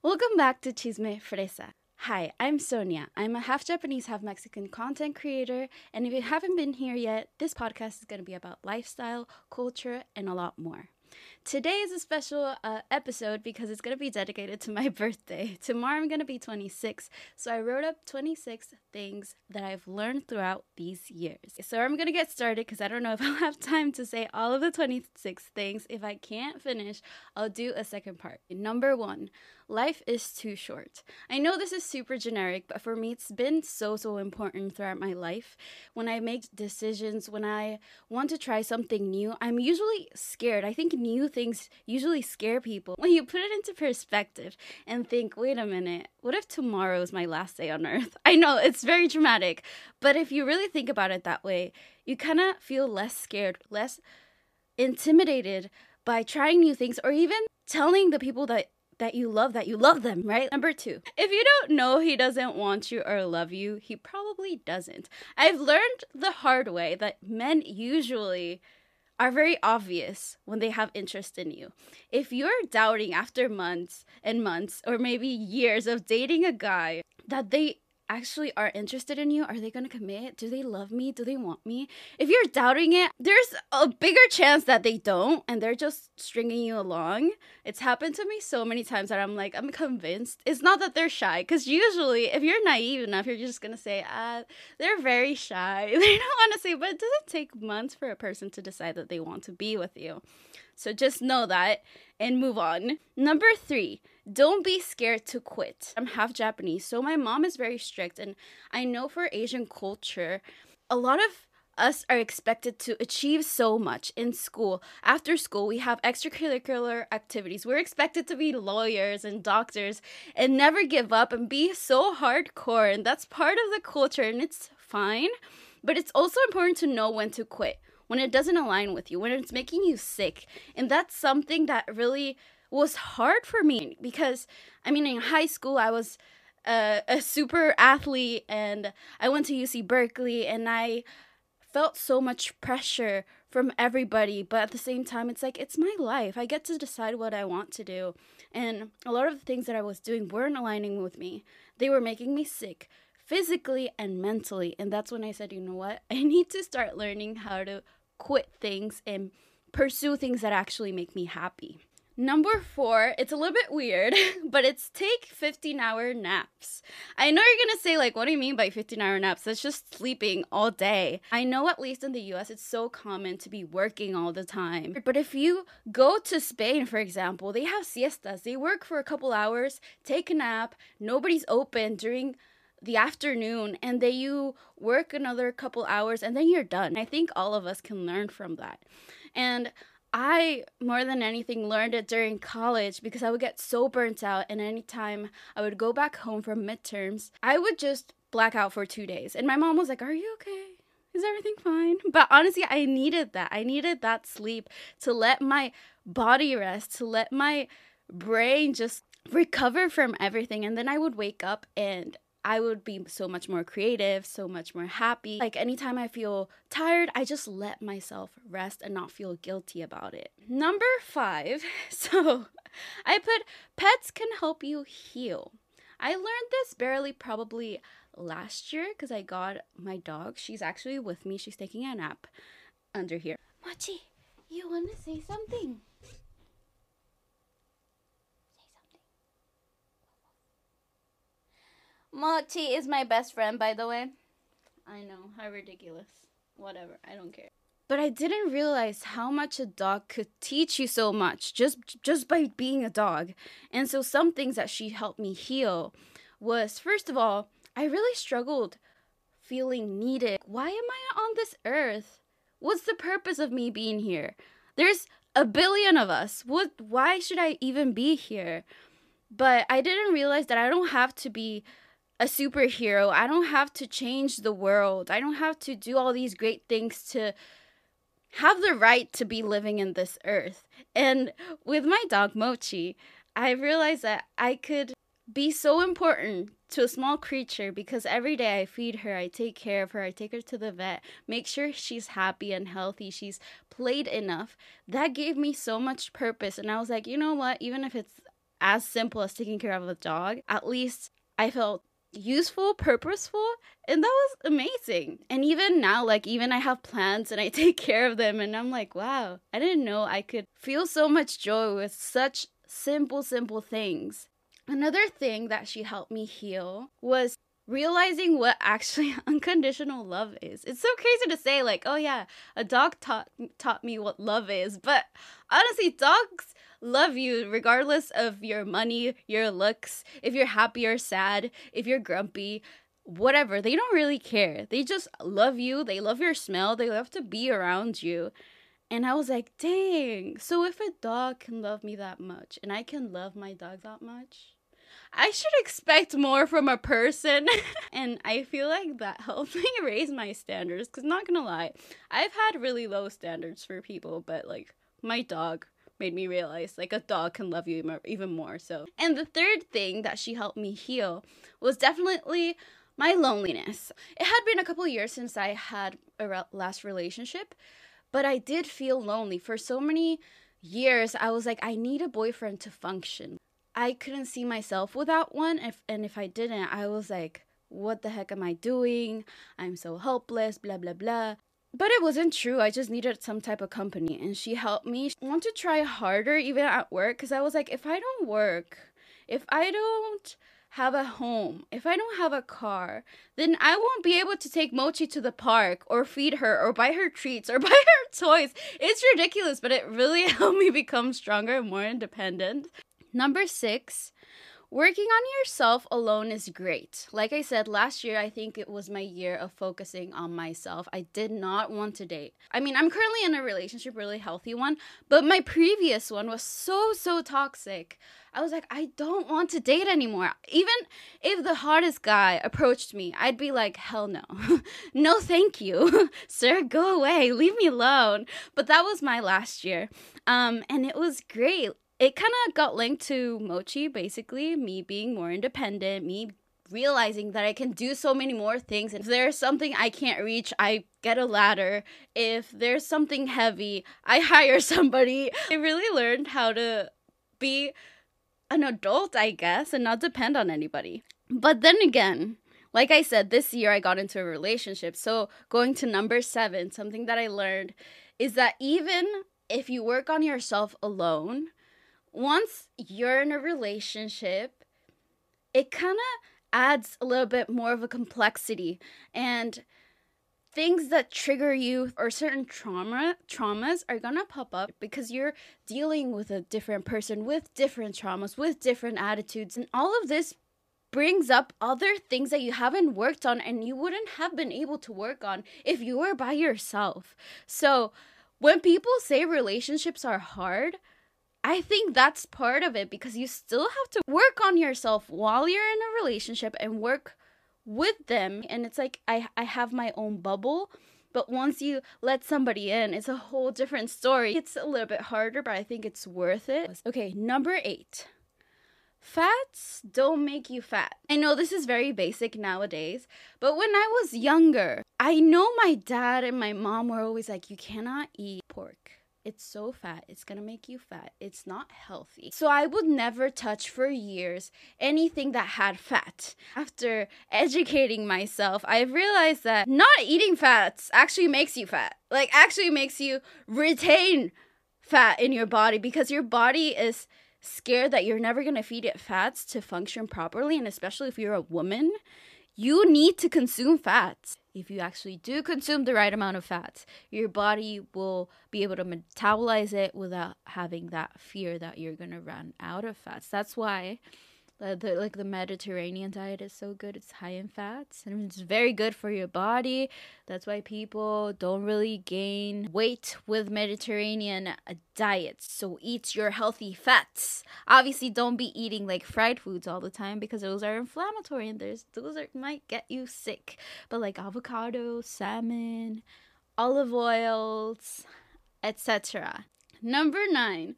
Welcome back to Chisme Fresa. Hi, I'm Sonia. I'm a half Japanese, half Mexican content creator, and if you haven't been here yet, this podcast is going to be about lifestyle, culture, and a lot more. Today is a special uh, episode because it's going to be dedicated to my birthday. Tomorrow I'm going to be 26, so I wrote up 26 things that I've learned throughout these years. So I'm going to get started because I don't know if I'll have time to say all of the 26 things. If I can't finish, I'll do a second part. Number one, life is too short. I know this is super generic, but for me, it's been so, so important throughout my life. When I make decisions, when I want to try something new, I'm usually scared. I think new things usually scare people. When you put it into perspective and think, wait a minute, what if tomorrow is my last day on earth? I know it's very dramatic, but if you really think about it that way, you kind of feel less scared, less intimidated by trying new things or even telling the people that that you love that you love them, right? Number two, if you don't know he doesn't want you or love you, he probably doesn't. I've learned the hard way that men usually are very obvious when they have interest in you. If you're doubting after months and months or maybe years of dating a guy that they actually are interested in you? Are they to commit? Do they love me? Do they want me? If you're doubting it, there's a bigger chance that they don't and they're just stringing you along. It's happened to me so many times that I'm like, I'm convinced. It's not that they're shy, because usually, if you're naive enough, you're just to say, ah, they're very shy. They don't want to say, but it doesn't take months for a person to decide that they want to be with you. So just know that and move on. Number three, don't be scared to quit. I'm half Japanese, so my mom is very strict, and I know for Asian culture, a lot of us are expected to achieve so much in school. After school, we have extracurricular activities. We're expected to be lawyers and doctors and never give up and be so hardcore. And that's part of the culture, and it's fine. But it's also important to know when to quit, when it doesn't align with you, when it's making you sick. And that's something that really was hard for me because I mean in high school I was a, a super athlete and I went to UC Berkeley and I felt so much pressure from everybody. But at the same time it's like it's my life. I get to decide what I want to do. And a lot of the things that I was doing weren't aligning with me. They were making me sick physically and mentally. And that's when I said you know what? I need to start learning how to quit things and pursue things that actually make me happy Number four, it's a little bit weird, but it's take 15 hour naps. I know you're gonna say, like, what do you mean by 15 hour naps? That's just sleeping all day. I know, at least in the US, it's so common to be working all the time. But if you go to Spain, for example, they have siestas. They work for a couple hours, take a nap, nobody's open during the afternoon and then you work another couple hours and then you're done. I think all of us can learn from that. And I more than anything learned it during college because I would get so burnt out and anytime I would go back home from midterms, I would just black out for 2 days. And my mom was like, "Are you okay? Is everything fine?" But honestly, I needed that. I needed that sleep to let my body rest, to let my brain just recover from everything and then I would wake up and I would be so much more creative, so much more happy. Like anytime I feel tired, I just let myself rest and not feel guilty about it. Number five, so I put pets can help you heal. I learned this barely probably last year because I got my dog. She's actually with me. She's taking a nap under here. Mochi, you want to say something? Mochi is my best friend, by the way. I know, how ridiculous. Whatever, I don't care. But I didn't realize how much a dog could teach you so much just just by being a dog. And so some things that she helped me heal was first of all, I really struggled feeling needed. Why am I on this earth? What's the purpose of me being here? There's a billion of us. What why should I even be here? But I didn't realize that I don't have to be a superhero. I don't have to change the world. I don't have to do all these great things to have the right to be living in this earth. And with my dog Mochi, I realized that I could be so important to a small creature because every day I feed her, I take care of her, I take her to the vet, make sure she's happy and healthy, she's played enough. That gave me so much purpose. And I was like, you know what? Even if it's as simple as taking care of a dog, at least I felt useful, purposeful, and that was amazing. And even now, like, even I have plants and I take care of them, and I'm like, wow, I didn't know I could feel so much joy with such simple, simple things. Another thing that she helped me heal was realizing what actually unconditional love is. It's so crazy to say like, oh yeah, a dog taught taught me what love is, but honestly, dogs love you regardless of your money, your looks, if you're happy or sad, if you're grumpy, whatever. They don't really care. They just love you. They love your smell. They love to be around you. And I was like, dang. So if a dog can love me that much and I can love my dog that much, I should expect more from a person. and I feel like that helped me raise my standards. Because, not gonna lie, I've had really low standards for people, but like my dog made me realize like a dog can love you even more. So, and the third thing that she helped me heal was definitely my loneliness. It had been a couple years since I had a re- last relationship, but I did feel lonely for so many years. I was like, I need a boyfriend to function. I couldn't see myself without one. If and if I didn't, I was like, what the heck am I doing? I'm so helpless, blah blah blah. But it wasn't true. I just needed some type of company and she helped me. Want to try harder even at work cuz I was like if I don't work, if I don't have a home, if I don't have a car, then I won't be able to take Mochi to the park or feed her or buy her treats or buy her toys. It's ridiculous, but it really helped me become stronger and more independent. Number six, working on yourself alone is great. Like I said, last year, I think it was my year of focusing on myself. I did not want to date. I mean, I'm currently in a relationship, really healthy one, but my previous one was so, so toxic. I was like, I don't want to date anymore. Even if the hottest guy approached me, I'd be like, hell no. no, thank you. Sir, go away. Leave me alone. But that was my last year. Um, and it was great it kind of got linked to Mochi, basically, me being more independent, me realizing that I can do so many more things. If there's something I can't reach, I get a ladder. If there's something heavy, I hire somebody. I really learned how to be an adult, I guess, and not depend on anybody. But then again, like I said, this year I got into a relationship. So going to number seven, something that I learned is that even if you work on yourself alone, once you're in a relationship, it kind of adds a little bit more of a complexity and things that trigger you or certain trauma traumas are gonna pop up because you're dealing with a different person with different traumas with different attitudes and all of this brings up other things that you haven't worked on and you wouldn't have been able to work on if you were by yourself. So when people say relationships are hard I think that's part of it because you still have to work on yourself while you're in a relationship and work with them. And it's like I I have my own bubble, but once you let somebody in, it's a whole different story. It's a little bit harder, but I think it's worth it. Okay, number 8. Fats don't make you fat. I know this is very basic nowadays, but when I was younger, I know my dad and my mom were always like, you cannot eat pork it's so fat. It's gonna make you fat. It's not healthy. So I would never touch for years anything that had fat. After educating myself, I've realized that not eating fats actually makes you fat. Like, actually makes you retain fat in your body because your body is scared that you're never gonna feed it fats to function properly. And especially if you're a woman, you need to consume fats if you actually do consume the right amount of fats, your body will be able to metabolize it without having that fear that you're going to run out of fats. That's why the, like the Mediterranean diet is so good. It's high in fats and it's very good for your body. That's why people don't really gain weight with Mediterranean diets. So eat your healthy fats. Obviously, don't be eating like fried foods all the time because those are inflammatory and there's those are might get you sick. But like avocado, salmon, olive oils, etc. Number 9.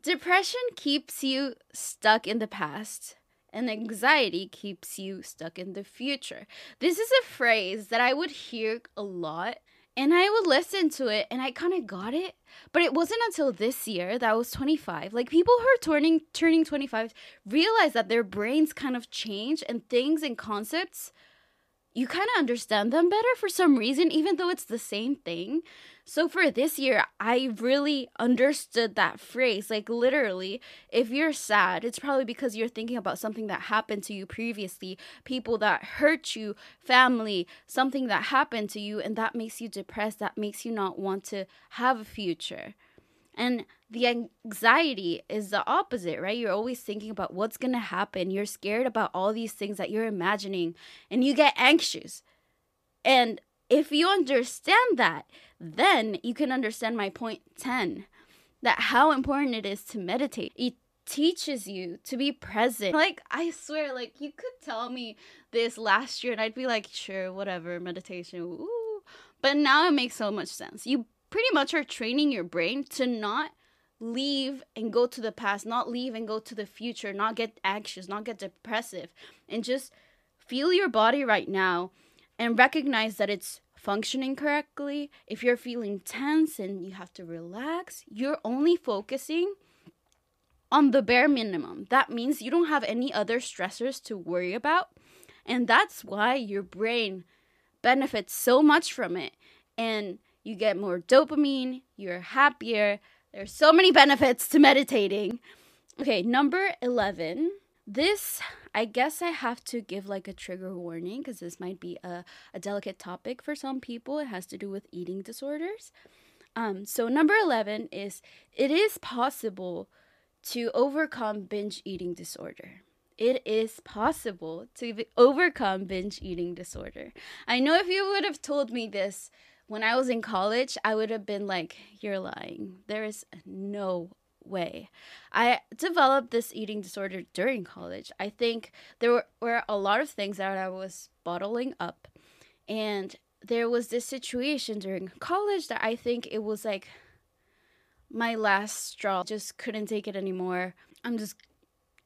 Depression keeps you stuck in the past and anxiety keeps you stuck in the future. This is a phrase that I would hear a lot And I would listen to it and I kind of got it. But it wasn't until this year that I was 25. Like people who are turning turning 25 realize that their brains kind of change and things and concepts you kind of understand them better for some reason even though it's the same thing. So for this year, I really understood that phrase. Like literally, if you're sad, it's probably because you're thinking about something that happened to you previously, people that hurt you, family, something that happened to you, and that makes you depressed, that makes you not want to have a future. And the anxiety is the opposite, right? You're always thinking about what's going to happen. You're scared about all these things that you're imagining, and you get anxious. And if you understand that, then you can understand my point 10 that how important it is to meditate. It teaches you to be present. Like, I swear, like, you could tell me this last year and I'd be like, sure, whatever, meditation, ooh. But now it makes so much sense. You pretty much are training your brain to not leave and go to the past, not leave and go to the future, not get anxious, not get depressive, and just feel your body right now and recognize that it's functioning correctly, if you're feeling tense and you have to relax, you're only focusing on the bare minimum. That means you don't have any other stressors to worry about. And that's why your brain benefits so much from it. And you get more dopamine, you're happier. There's so many benefits to meditating. Okay, number 11 this, I guess I have to give like a trigger warning because this might be a, a delicate topic for some people. It has to do with eating disorders. Um, so, number 11 is it is possible to overcome binge eating disorder. It is possible to overcome binge eating disorder. I know if you would have told me this when I was in college, I would have been like, You're lying. There is no way. I developed this eating disorder during college. I think there were, a lot of things that I was bottling up. And there was this situation during college that I think it was like my last straw. Just couldn't take it anymore. I'm just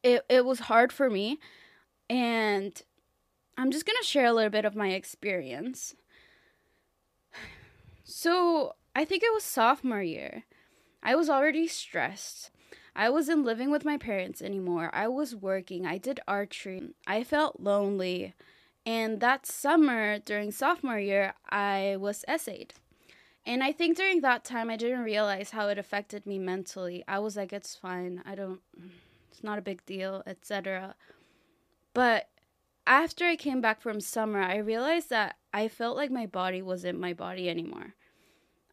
it it was hard for me and I'm just going to share a little bit of my experience. So, I think it was sophomore year. I was already stressed. I wasn't living with my parents anymore. I was working. I did archery. I felt lonely. And that summer, during sophomore year, I was SA'd. And I think during that time, I didn't realize how it affected me mentally. I was like, it's fine. I don't, it's not a big deal, etc. But after I came back from summer, I realized that I felt like my body wasn't my body anymore.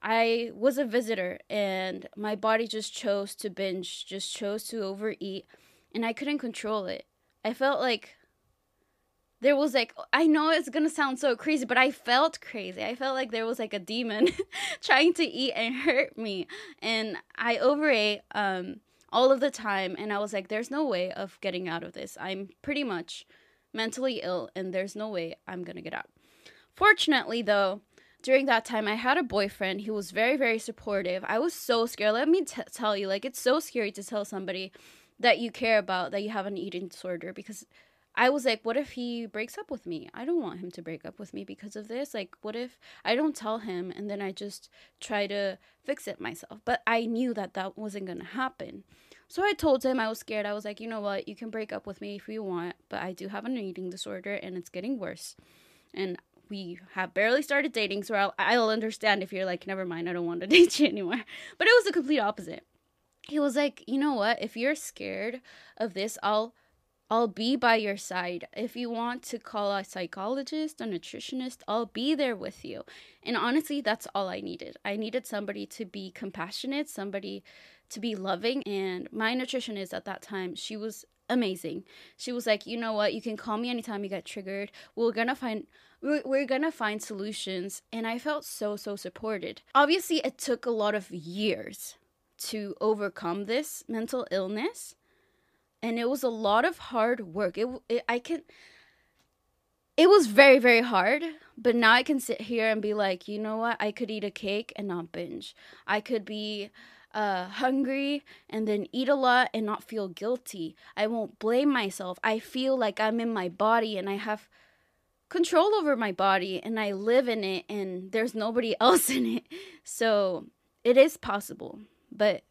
I was a visitor and my body just chose to binge, just chose to overeat, and I couldn't control it. I felt like there was like I know it's gonna sound so crazy, but I felt crazy. I felt like there was like a demon trying to eat and hurt me, and I overate um all of the time, and I was like, "There's no way of getting out of this. I'm pretty much mentally ill, and there's no way I'm gonna get out." Fortunately, though, during that time i had a boyfriend. He was very very supportive. I was so scared. Let me t- tell you like it's so scary to tell somebody that you care about that you have an eating disorder because i was like what if he breaks up with me? I don't want him to break up with me because of this. Like what if i don't tell him and then i just try to fix it myself? But i knew that that wasn't going to happen. So I told him I was scared. I was like, you know what? You can break up with me if you want, but I do have an eating disorder and it's getting worse. And we have barely started dating, so I'll, I'll understand if you're like, never mind, I don't want to date you anymore. But it was the complete opposite. He was like, you know what? If you're scared of this, I'll I'll be by your side. If you want to call a psychologist, a nutritionist, I'll be there with you. And honestly, that's all I needed. I needed somebody to be compassionate, somebody to be loving. And my nutritionist at that time, she was amazing. She was like, you know what? You can call me anytime you get triggered. We're gonna find we're gonna find solutions and i felt so so supported obviously it took a lot of years to overcome this mental illness and it was a lot of hard work it, it i can it was very very hard but now i can sit here and be like you know what i could eat a cake and not binge i could be uh, hungry and then eat a lot and not feel guilty i won't blame myself i feel like i'm in my body and i have control over my body and I live in it and there's nobody else in it. So it is possible, but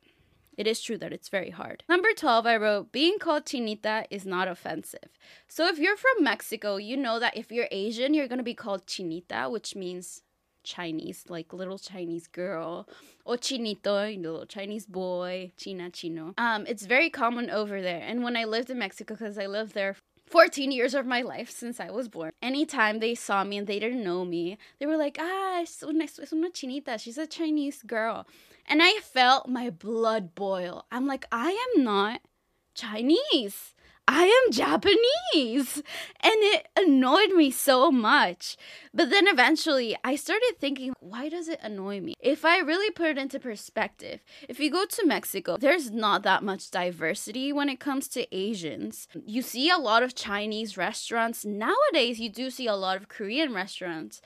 it is true that it's very hard. Number 12, I wrote, being called chinita is not offensive. So if you're from Mexico, you know that if you're Asian, you're to be called chinita, which means Chinese, like little Chinese girl, or chinito, little Chinese boy, china chino. Um, it's very common over there. And when I lived in Mexico, because I lived there 14 years of my life since I was born. Anytime they saw me and they didn't know me, they were like, ah, es una, es una chinita. She's a Chinese girl. And I felt my blood boil. I'm like, I am not Chinese. I am Japanese. And it annoyed me so much. But then eventually I started thinking, why does it annoy me? If I really put it into perspective, if you go to Mexico, there's not that much diversity when it comes to Asians. You see a lot of Chinese restaurants. Nowadays, you do see a lot of Korean restaurants.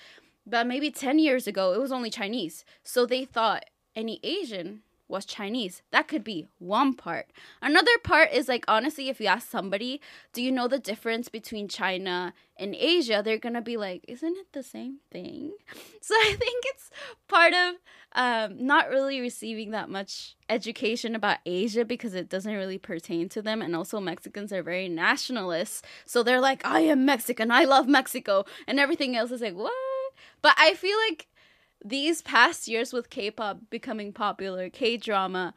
But maybe 10 years ago, it was only Chinese. So they thought any Asian was Chinese. That could be one part. Another part is like, honestly, if you ask somebody, do you know the difference between China and Asia? They're to be like, isn't it the same thing? So I think it's part of um, not really receiving that much education about Asia because it doesn't really pertain to them. And also, Mexicans are very nationalists. So they're like, I am Mexican. I love Mexico. And everything else is like, what? But I feel like these past years with K-pop becoming popular, K-drama,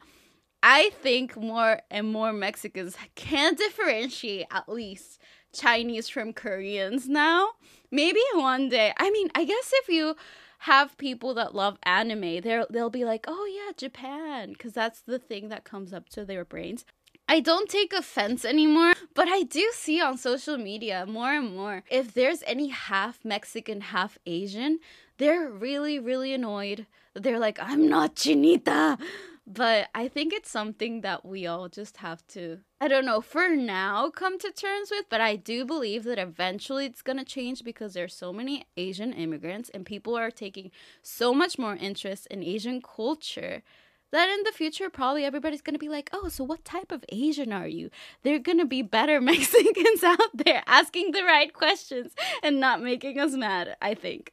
I think more and more Mexicans can differentiate at least Chinese from Koreans now. Maybe one day. I mean, I guess if you have people that love anime, they'll they'll be like, "Oh yeah, Japan," cuz that's the thing that comes up to their brains. I don't take offense anymore, but I do see on social media more and more if there's any half Mexican, half Asian, they're really, really annoyed. They're like, I'm not Chinita. But I think it's something that we all just have to, I don't know, for now come to terms with. But I do believe that eventually it's going to change because there's so many Asian immigrants and people are taking so much more interest in Asian culture that in the future probably everybody's gonna be like, oh, so what type of Asian are you? They're gonna be better Mexicans out there asking the right questions and not making us mad, I think.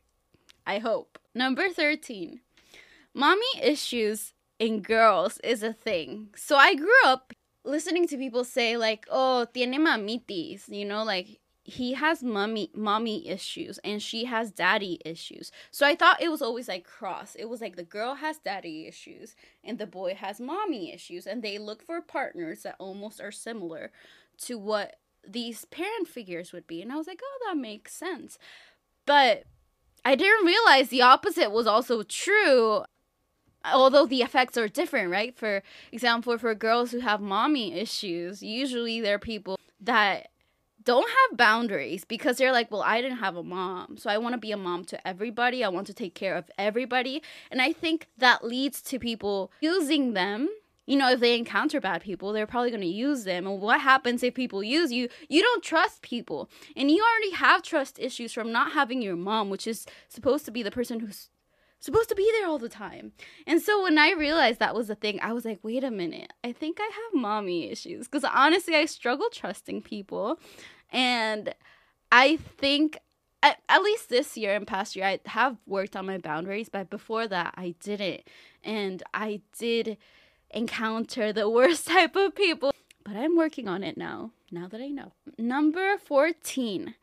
I hope. Number 13. Mommy issues in girls is a thing. So I grew up listening to people say like, "Oh, tiene mamitis," you know, like he has mommy mommy issues and she has daddy issues. So I thought it was always like cross. It was like the girl has daddy issues and the boy has mommy issues and they look for partners that almost are similar to what these parent figures would be. And I was like, "Oh, that makes sense." But I didn't realize the opposite was also true. Although the effects are different, right? For example, for girls who have mommy issues, usually they're people that don't have boundaries because they're like, well, I didn't have a mom. So I want to be a mom to everybody. I want to take care of everybody. And I think that leads to people using them you know, if they encounter bad people, they're probably going to use them. And what happens if people use you? You don't trust people. And you already have trust issues from not having your mom, which is supposed to be the person who's supposed to be there all the time. And so when I realized that was the thing, I was like, wait a minute. I think I have mommy issues. Because honestly, I struggle trusting people. And I think at, at least this year and past year, I have worked on my boundaries. But before that, I didn't. And I did encounter the worst type of people. But I'm working on it now, now that I know. Number 14.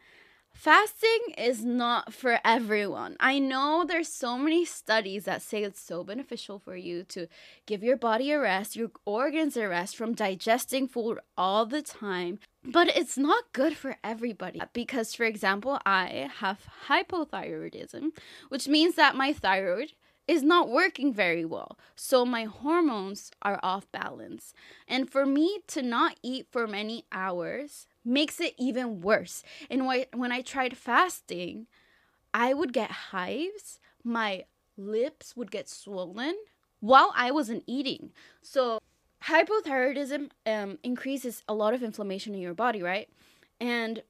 Fasting is not for everyone. I know there's so many studies that say it's so beneficial for you to give your body a rest, your organs a rest from digesting food all the time. But it's not good for everybody because, for example, I have hypothyroidism, which means that my thyroid is not working very well. So my hormones are off balance. And for me to not eat for many hours makes it even worse. And when I tried fasting, I would get hives, my lips would get swollen while I wasn't eating. So hypothyroidism um, increases a lot of inflammation in your body, right? And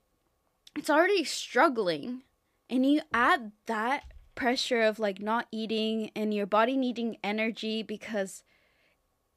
it's already struggling. And you add that pressure of like not eating and your body needing energy because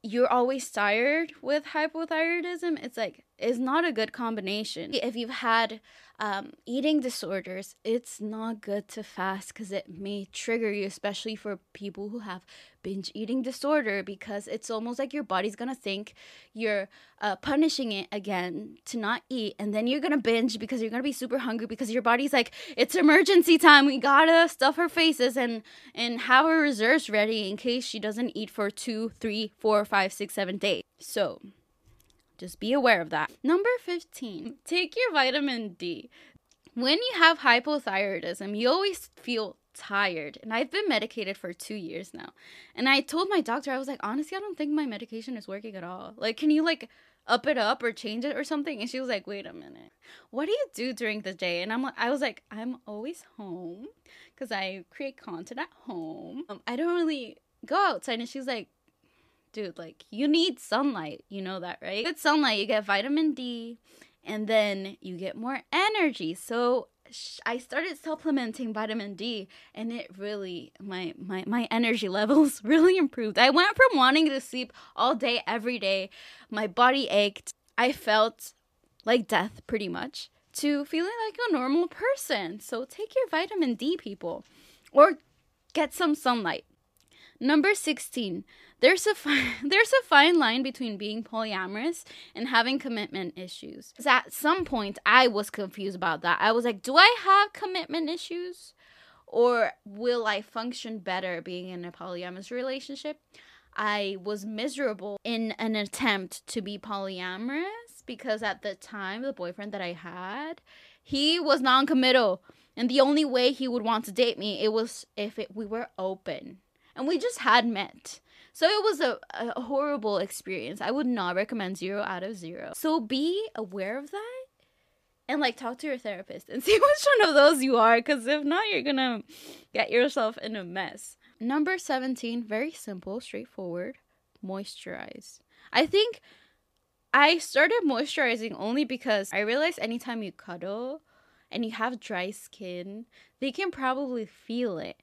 you're always tired with hypothyroidism, it's like is not a good combination. If you've had um, eating disorders, it's not good to fast because it may trigger you, especially for people who have binge eating disorder, because it's almost like your body's gonna think you're uh, punishing it again to not eat, and then you're gonna binge because you're gonna be super hungry because your body's like, it's emergency time. We gotta stuff her faces and and have her reserves ready in case she doesn't eat for two, three, four, five, six, seven days. So just be aware of that. Number 15, take your vitamin D. When you have hypothyroidism, you always feel tired. And I've been medicated for two years now. And I told my doctor, I was like, honestly, I don't think my medication is working at all. Like, can you like up it up or change it or something? And she was like, wait a minute. What do you do during the day? And I'm I was like, I'm always home because I create content at home. Um, I don't really go outside. And she's like, dude, like you need sunlight. You know that, right? With sunlight, you get vitamin D and then you get more energy. So I started supplementing vitamin D and it really my my my energy levels really improved. I went from wanting to sleep all day every day, my body ached. I felt like death pretty much to feeling like a normal person. So take your vitamin D people or get some sunlight. Number 16. There's a fi- there's a fine line between being polyamorous and having commitment issues. At some point I was confused about that. I was like, do I have commitment issues or will I function better being in a polyamorous relationship? I was miserable in an attempt to be polyamorous because at the time the boyfriend that I had, he was non-committal and the only way he would want to date me it was if it, we were open and we just had met. So it was a, a horrible experience. I would not recommend zero out of zero. So be aware of that and like talk to your therapist and see which one of those you are because if not you're gonna get yourself in a mess number 17 very simple straightforward moisturize i think i started moisturizing only because i realized anytime you cuddle and you have dry skin they can probably feel it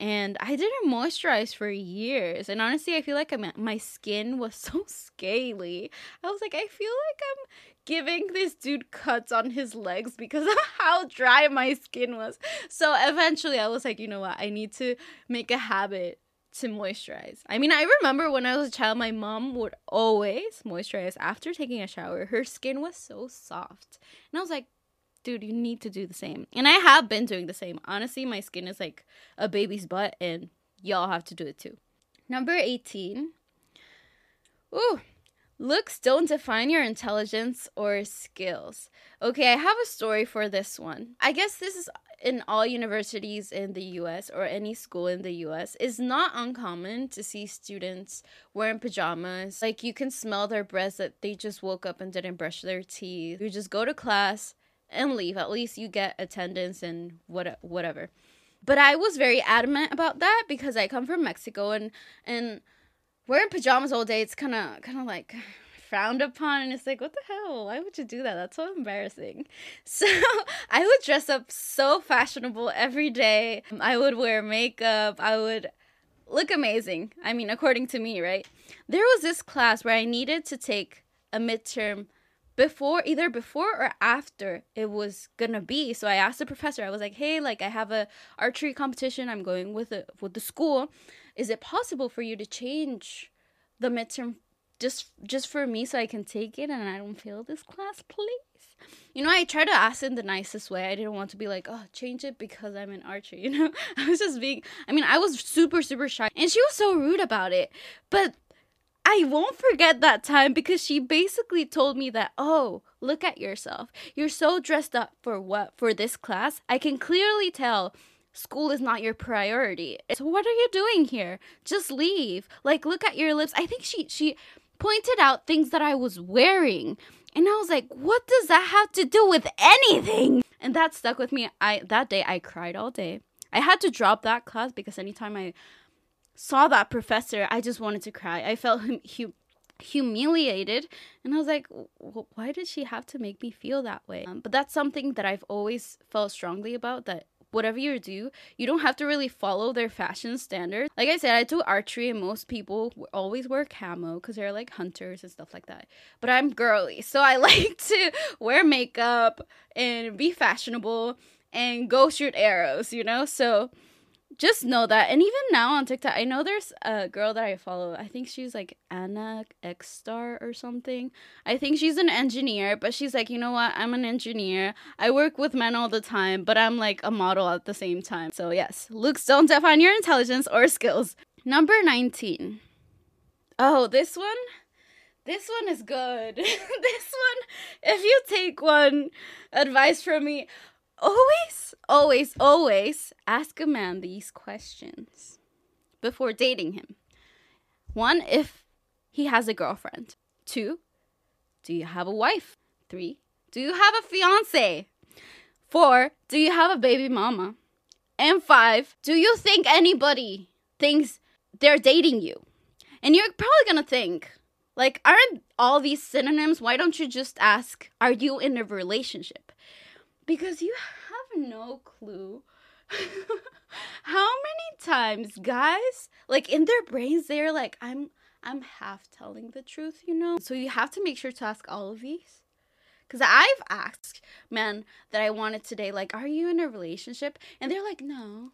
and I didn't moisturize for years. And honestly, I feel like I'm, my skin was so scaly. I was like, I feel like I'm giving this dude cuts on his legs because of how dry my skin was. So eventually, I was like, you know what? I need to make a habit to moisturize. I mean, I remember when I was a child, my mom would always moisturize after taking a shower. Her skin was so soft. And I was like, dude, you need to do the same. And I have been doing the same. Honestly, my skin is like a baby's butt, and y'all have to do it too. Number 18. Ooh, looks don't define your intelligence or skills. Okay, I have a story for this one. I guess this is in all universities in the US or any school in the US. It's not uncommon to see students wearing pajamas. Like you can smell their breath that they just woke up and didn't brush their teeth. You just go to class, and leave. At least you get attendance and what whatever. But I was very adamant about that because I come from Mexico and and wearing pajamas all day it's kind of kind of like frowned upon and it's like what the hell? Why would you do that? That's so embarrassing. So i would dress up so fashionable every day. I would wear makeup. I would look amazing. I mean according to me right? There was this class where i needed to take a midterm before either before or after it was gonna be. So i asked the professor i was like hey like i have a archery competition i'm going with it with the school. Is it possible for you to change the midterm just just for me so i can take it and i don't fail this class please? You know i tried to ask in the nicest way. I didn't want to be like oh change it because i'm an archer you know? I was just being i mean i was super super shy and she was so rude about it. But I won't forget that time because she basically told me that, oh, look at yourself. You're so dressed up for what? For this class? I can clearly tell school is not your priority. So what are you doing here? Just leave. Like look at your lips. I think she she pointed out things that I was wearing. And I was like, what does that have to do with anything? And that stuck with me. I that day I cried all day. I had to drop that class because anytime I saw that professor, I just wanted to cry. I felt hum- hum- humiliated and I was like, why did she have to make me feel that way? Um, but that's something that I've always felt strongly about that whatever you do, you don't have to really follow their fashion standards. Like I said, I do archery, and most people always wear camo because they're like hunters and stuff like that. But I'm girly, so I like to wear makeup and be fashionable and go shoot arrows, you know? So just know that. And even now on TikTok, I know there's a girl that I follow. I think she's like Anna X Star or something. I think she's an engineer, but she's like, you know what? I'm an engineer. I work with men all the time, but I'm like a model at the same time. So, yes, looks don't define your intelligence or skills. Number 19. Oh, this one? This one is good. this one, if you take one advice from me, always, always, always ask a man these questions before dating him. One, if he has a girlfriend. Two, do you have a wife? Three, do you have a fiance? Four, do you have a baby mama? And five, do you think anybody thinks they're dating you? And you're probably gonna think, like, aren't all these synonyms? Why don't you just ask, are you in a relationship? Because you have no clue how many times guys like in their brains they're like i'm i'm half telling the truth you know? So you have to make sure to ask all of these. Because i've asked men that i wanted today like are you in a relationship? And they're like no.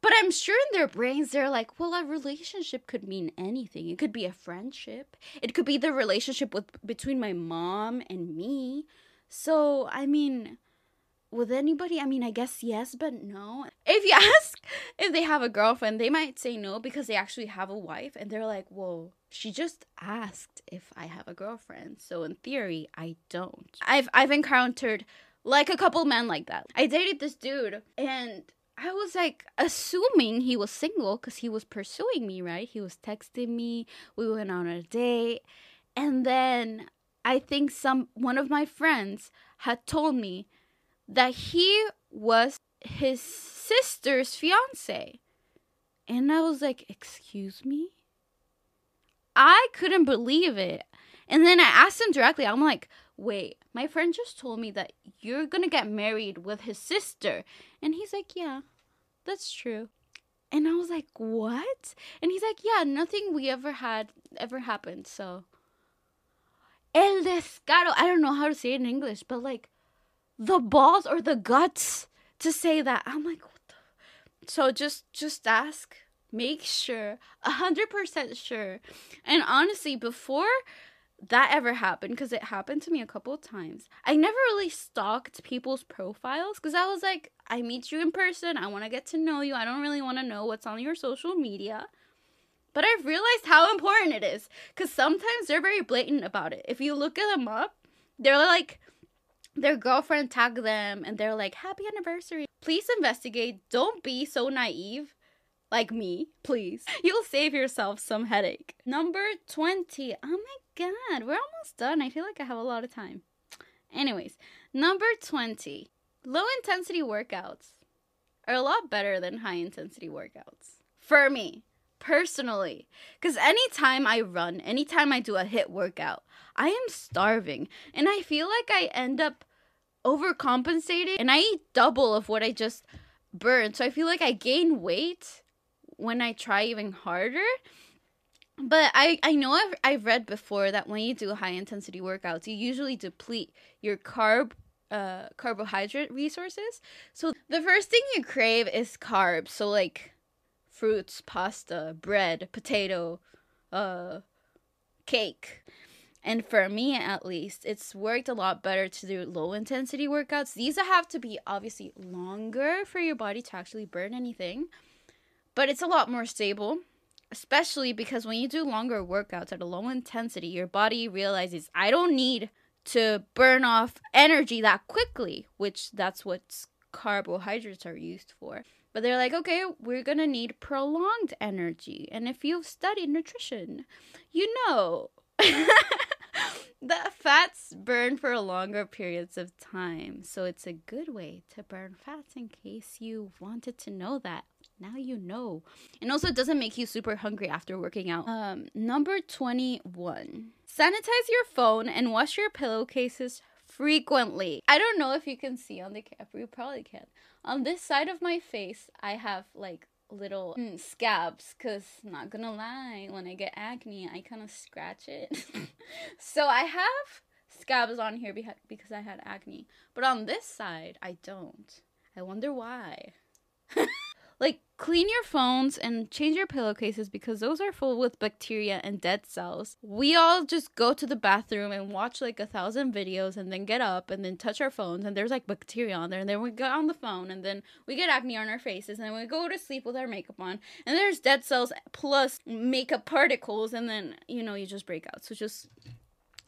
But i'm sure in their brains they're like well a relationship could mean anything. It could be a friendship. It could be the relationship with between my mom and me. So i mean with anybody? I mean, I guess yes, but no. If you ask if they have a girlfriend, they might say no because they actually have a wife and they're like, "Whoa, she just asked if I have a girlfriend." So in theory, I don't. I've I've encountered like a couple men like that. I dated this dude and I was like assuming he was single cuz he was pursuing me, right? He was texting me, we went on a date, and then I think some one of my friends had told me that he was his sister's fiance. And I was like, Excuse me? I couldn't believe it. And then I asked him directly, I'm like, Wait, my friend just told me that you're gonna get married with his sister. And he's like, Yeah, that's true. And I was like, What? And he's like, Yeah, nothing we ever had ever happened. So, el descaro. I don't know how to say it in English, but like, the balls or the guts to say that. I'm like, what the? So just just ask, make sure, a hundred percent sure. And honestly, before that ever happened, because it happened to me a couple of times, I never really stalked people's profiles because I was like, I meet you in person, I want to get to know you. I don't really want to know what's on your social media. But I've realized how important it is because sometimes they're very blatant about it. If you look at them up, they're like their girlfriend tag them and they're like, Happy anniversary. Please investigate. Don't be so naive like me, please. You'll save yourself some headache. Number 20. Oh my god, we're almost done. I feel like I have a lot of time. Anyways, number 20. Low intensity workouts are a lot better than high intensity workouts. For me, personally. Because anytime I run, anytime I do a HIIT workout, I am starving. And I feel like I end up overcompensating and I eat double of what I just burned. So I feel like I gain weight when I try even harder. But I, I know I've, I've read before that when you do high intensity workouts, you usually deplete your carb uh, carbohydrate resources. So the first thing you crave is carbs. So like fruits, pasta, bread, potato, uh, cake. And for me, at least, it's worked a lot better to do low intensity workouts. These have to be obviously longer for your body to actually burn anything, but it's a lot more stable, especially because when you do longer workouts at a low intensity, your body realizes I don't need to burn off energy that quickly, which that's what carbohydrates are used for. But they're like, okay, we're gonna need prolonged energy. And if you've studied nutrition, you know that fats burn for longer periods of time. So it's a good way to burn fats in case you wanted to know that. Now you know. And also, it doesn't make you super hungry after working out. Um, number 21 sanitize your phone and wash your pillowcases frequently. I don't know if you can see on the camera, you probably can. On this side of my face, I have like little mm, scabs because not gonna lie when i get acne i kind of scratch it so i have scabs on here because i had acne but on this side i don't i wonder why like clean your phones and change your pillowcases because those are full with bacteria and dead cells. We all just go to the bathroom and watch like a thousand videos and then get up and then touch our phones and there's like bacteria on there and then we get on the phone and then we get acne on our faces and then we go to sleep with our makeup on and there's dead cells plus makeup particles and then you know you just break out. So just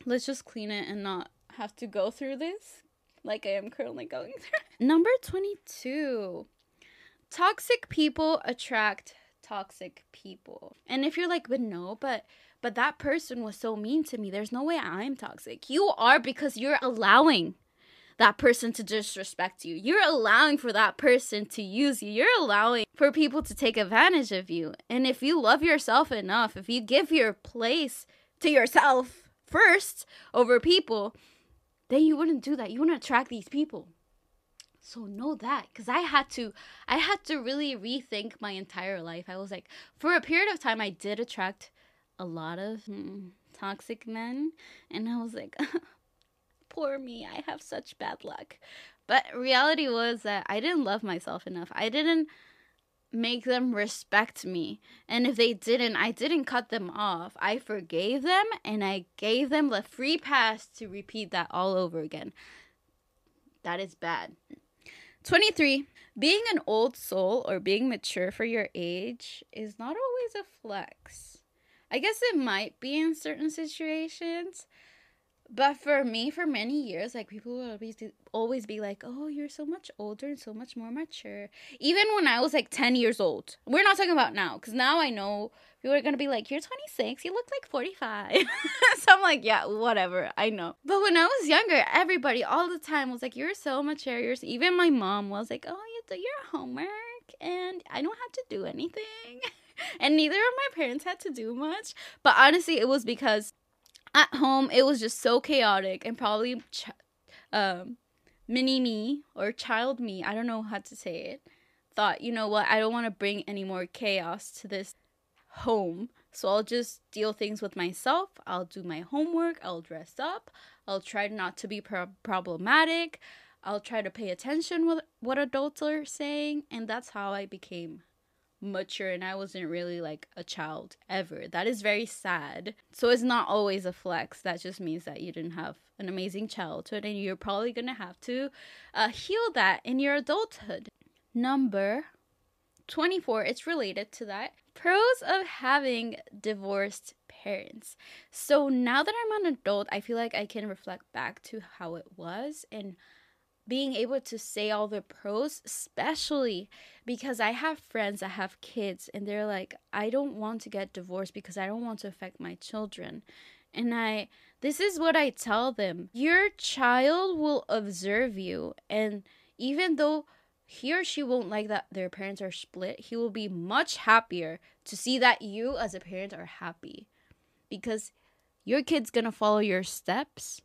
let's just clean it and not have to go through this like I am currently going through. Number 22 toxic people attract toxic people. And if you're like, but no, but but that person was so mean to me. There's no way I'm toxic. You are because you're allowing that person to disrespect you. You're allowing for that person to use you. You're allowing for people to take advantage of you. And if you love yourself enough, if you give your place to yourself first over people, then you wouldn't do that. You wouldn't attract these people. So know that cuz I had to I had to really rethink my entire life. I was like for a period of time I did attract a lot of mm, toxic men and I was like poor me. I have such bad luck. But reality was that I didn't love myself enough. I didn't make them respect me. And if they didn't, I didn't cut them off. I forgave them and I gave them the free pass to repeat that all over again. That is bad. 23. Being an old soul or being mature for your age is not always a flex. I guess it might be in certain situations, but for me, for many years, like people would always always be like, "Oh, you're so much older and so much more mature." Even when I was like 10 years old. We're not talking about now cuz now I know people are going to be like, "You're 26, you look like 45." so I'm like, "Yeah, whatever. I know." But when I was younger, everybody all the time was like, "You're so mature." You're so... even my mom was like, "Oh, you do your homework and I don't have to do anything." and neither of my parents had to do much. But honestly, it was because at home it was just so chaotic and probably ch- um, mini me or child me, I don't know how to say it, thought, you know what, I don't want to bring any more chaos to this home. So I'll just deal things with myself. I'll do my homework. I'll dress up. I'll try not to be pro- problematic. I'll try to pay attention with what adults are saying, and that's how I became mature and I wasn't really like a child ever. That is very sad. So it's not always a flex. That just means that you didn't have an amazing childhood and you're probably going to have to uh, heal that in your adulthood. Number 24, it's related to that. Pros of having divorced parents. So now that I'm an adult, I feel like I can reflect back to how it was and being able to say all the pros, especially because I have friends that have kids and they're like, I don't want to get divorced because I don't want to affect my children. And I, this is what I tell them your child will observe you. And even though he or she won't like that their parents are split, he will be much happier to see that you as a parent are happy because your kid's gonna follow your steps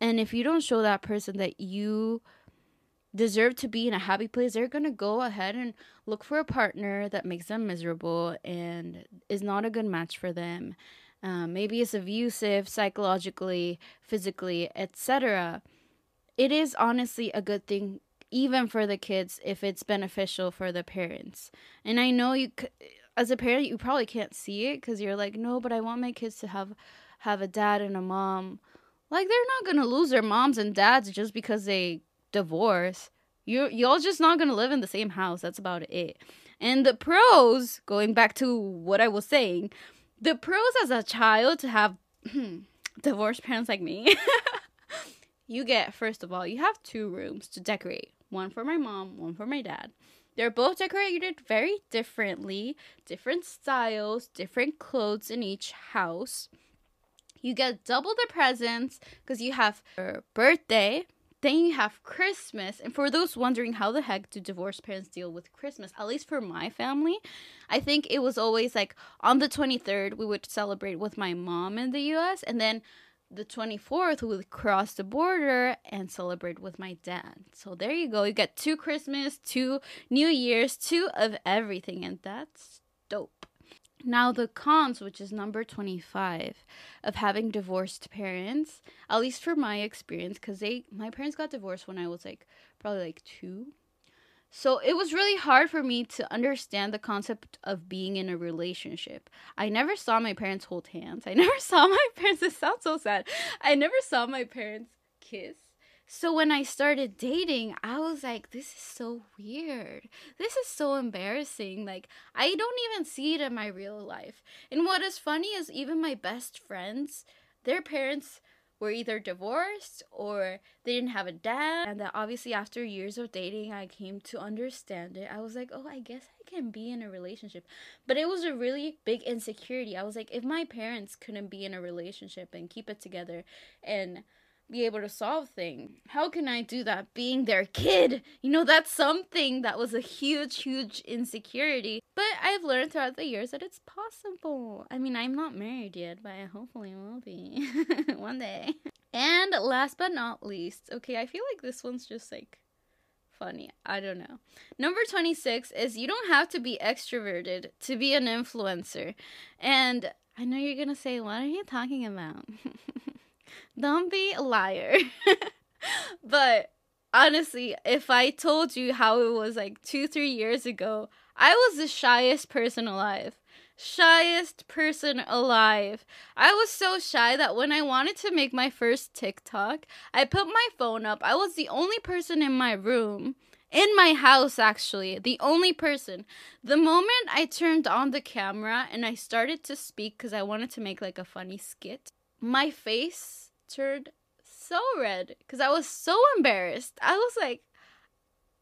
and if you don't show that person that you deserve to be in a happy place, they're going to go ahead and look for a partner that makes them miserable and is not a good match for them. Um, maybe it's abusive psychologically, physically, etc. It is honestly a good thing, even for the kids, if it's beneficial for the parents. And I know you, as a parent, you probably can't see it because you're like, no, but I want my kids to have have a dad and a mom like they're not gonna lose their moms and dads just because they divorce. You y'all just not gonna live in the same house. That's about it. And the pros, going back to what I was saying, the pros as a child to have divorced parents like me. you get first of all, you have two rooms to decorate. One for my mom, one for my dad. They're both decorated very differently, different styles, different clothes in each house. You get double the presents because you have your birthday, then you have Christmas. And for those wondering how the heck do divorced parents deal with Christmas, at least for my family, I think it was always like on the 23rd, we would celebrate with my mom in the US. And then the 24th we cross the border and celebrate with my dad. So there you go. You get two Christmas, two New Year's, two of everything and that's dope. Now, the cons, which is number 25, of having divorced parents, at least for my experience, because they, my parents got divorced when I was like probably like two. So it was really hard for me to understand the concept of being in a relationship. I never saw my parents hold hands. I never saw my parents, this sounds so sad. I never saw my parents kiss. So when I started dating, I was like, this is so weird. This is so embarrassing. Like, I don't even see it in my real life. And what is funny is even my best friends, their parents were either divorced or they didn't have a dad. And that obviously, after years of dating, I came to understand it. I was like, oh, I guess I can be in a relationship. But it was a really big insecurity. I was like, if my parents couldn't be in a relationship and keep it together and be able to solve things. How can I do that being their kid? You know, that's something that was a huge, huge insecurity. But I've learned throughout the years that it's possible. I mean, I'm not married yet, but I hopefully will be one day. And last but not least, okay, I feel like this one's just like funny. I don't know. Number 26 is you don't have to be extroverted to be an influencer. And I know you're going to say, what are you talking about? Don't be a liar. but honestly, if I told you how it was like two, three years ago, I was the shyest person alive. Shyest person alive. I was so shy that when I wanted to make my first TikTok, I put my phone up. I was the only person in my room in my house actually the only person the moment i turned on the camera and i started to speak because i wanted to make like a funny skit my face turned so red because I was so embarrassed. I was like,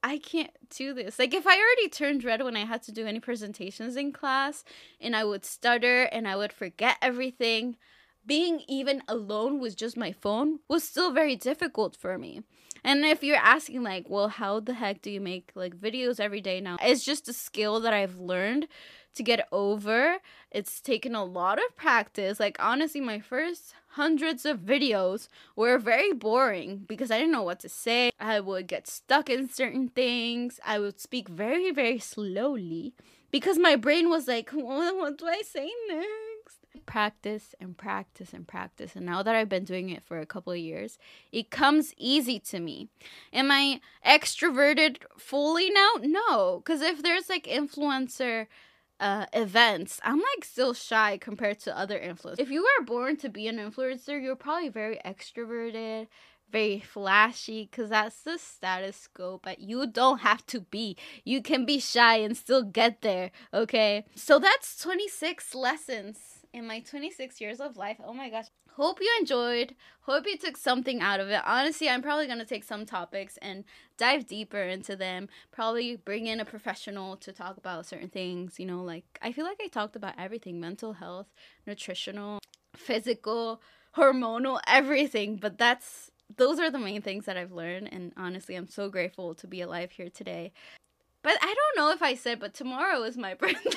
I can't do this. Like, if I already turned red when I had to do any presentations in class and I would stutter and I would forget everything, being even alone with just my phone was still very difficult for me. And if you're asking, like, well, how the heck do you make like videos every day now? It's just a skill that I've learned to get over. It's taken a lot of practice. Like, honestly, my first hundreds of videos were very boring because I didn't know what to say. I would get stuck in certain things. I would speak very, very slowly because my brain was like, what, what do I say next? Practice and practice and practice. And now that I've been doing it for a couple of years, it comes easy to me. Am I extroverted fully now? No. Because if there's like influencer uh, events, I'm like still shy compared to other influencers. If you were born to be an influencer, you're probably very extroverted, very flashy, because that's the status quo. But you don't have to be. You can be shy and still get there, okay? So that's 26 lessons in my 26 years of life. Oh my gosh. Hope you enjoyed. Hope you took something out of it. Honestly, I'm probably going to take some topics and dive deeper into them. Probably bring in a professional to talk about certain things. You know, like I feel like I talked about everything mental health, nutritional, physical, hormonal, everything. But that's those are the main things that I've learned. And honestly, I'm so grateful to be alive here today. But I don't know if I said, but tomorrow is my birthday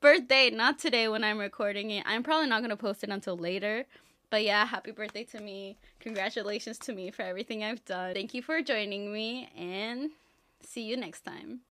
birthday, not today when I'm recording it. I'm probably not going to post it until later. But yeah, happy birthday to me. Congratulations to me for everything I've done. Thank you for joining me and see you next time.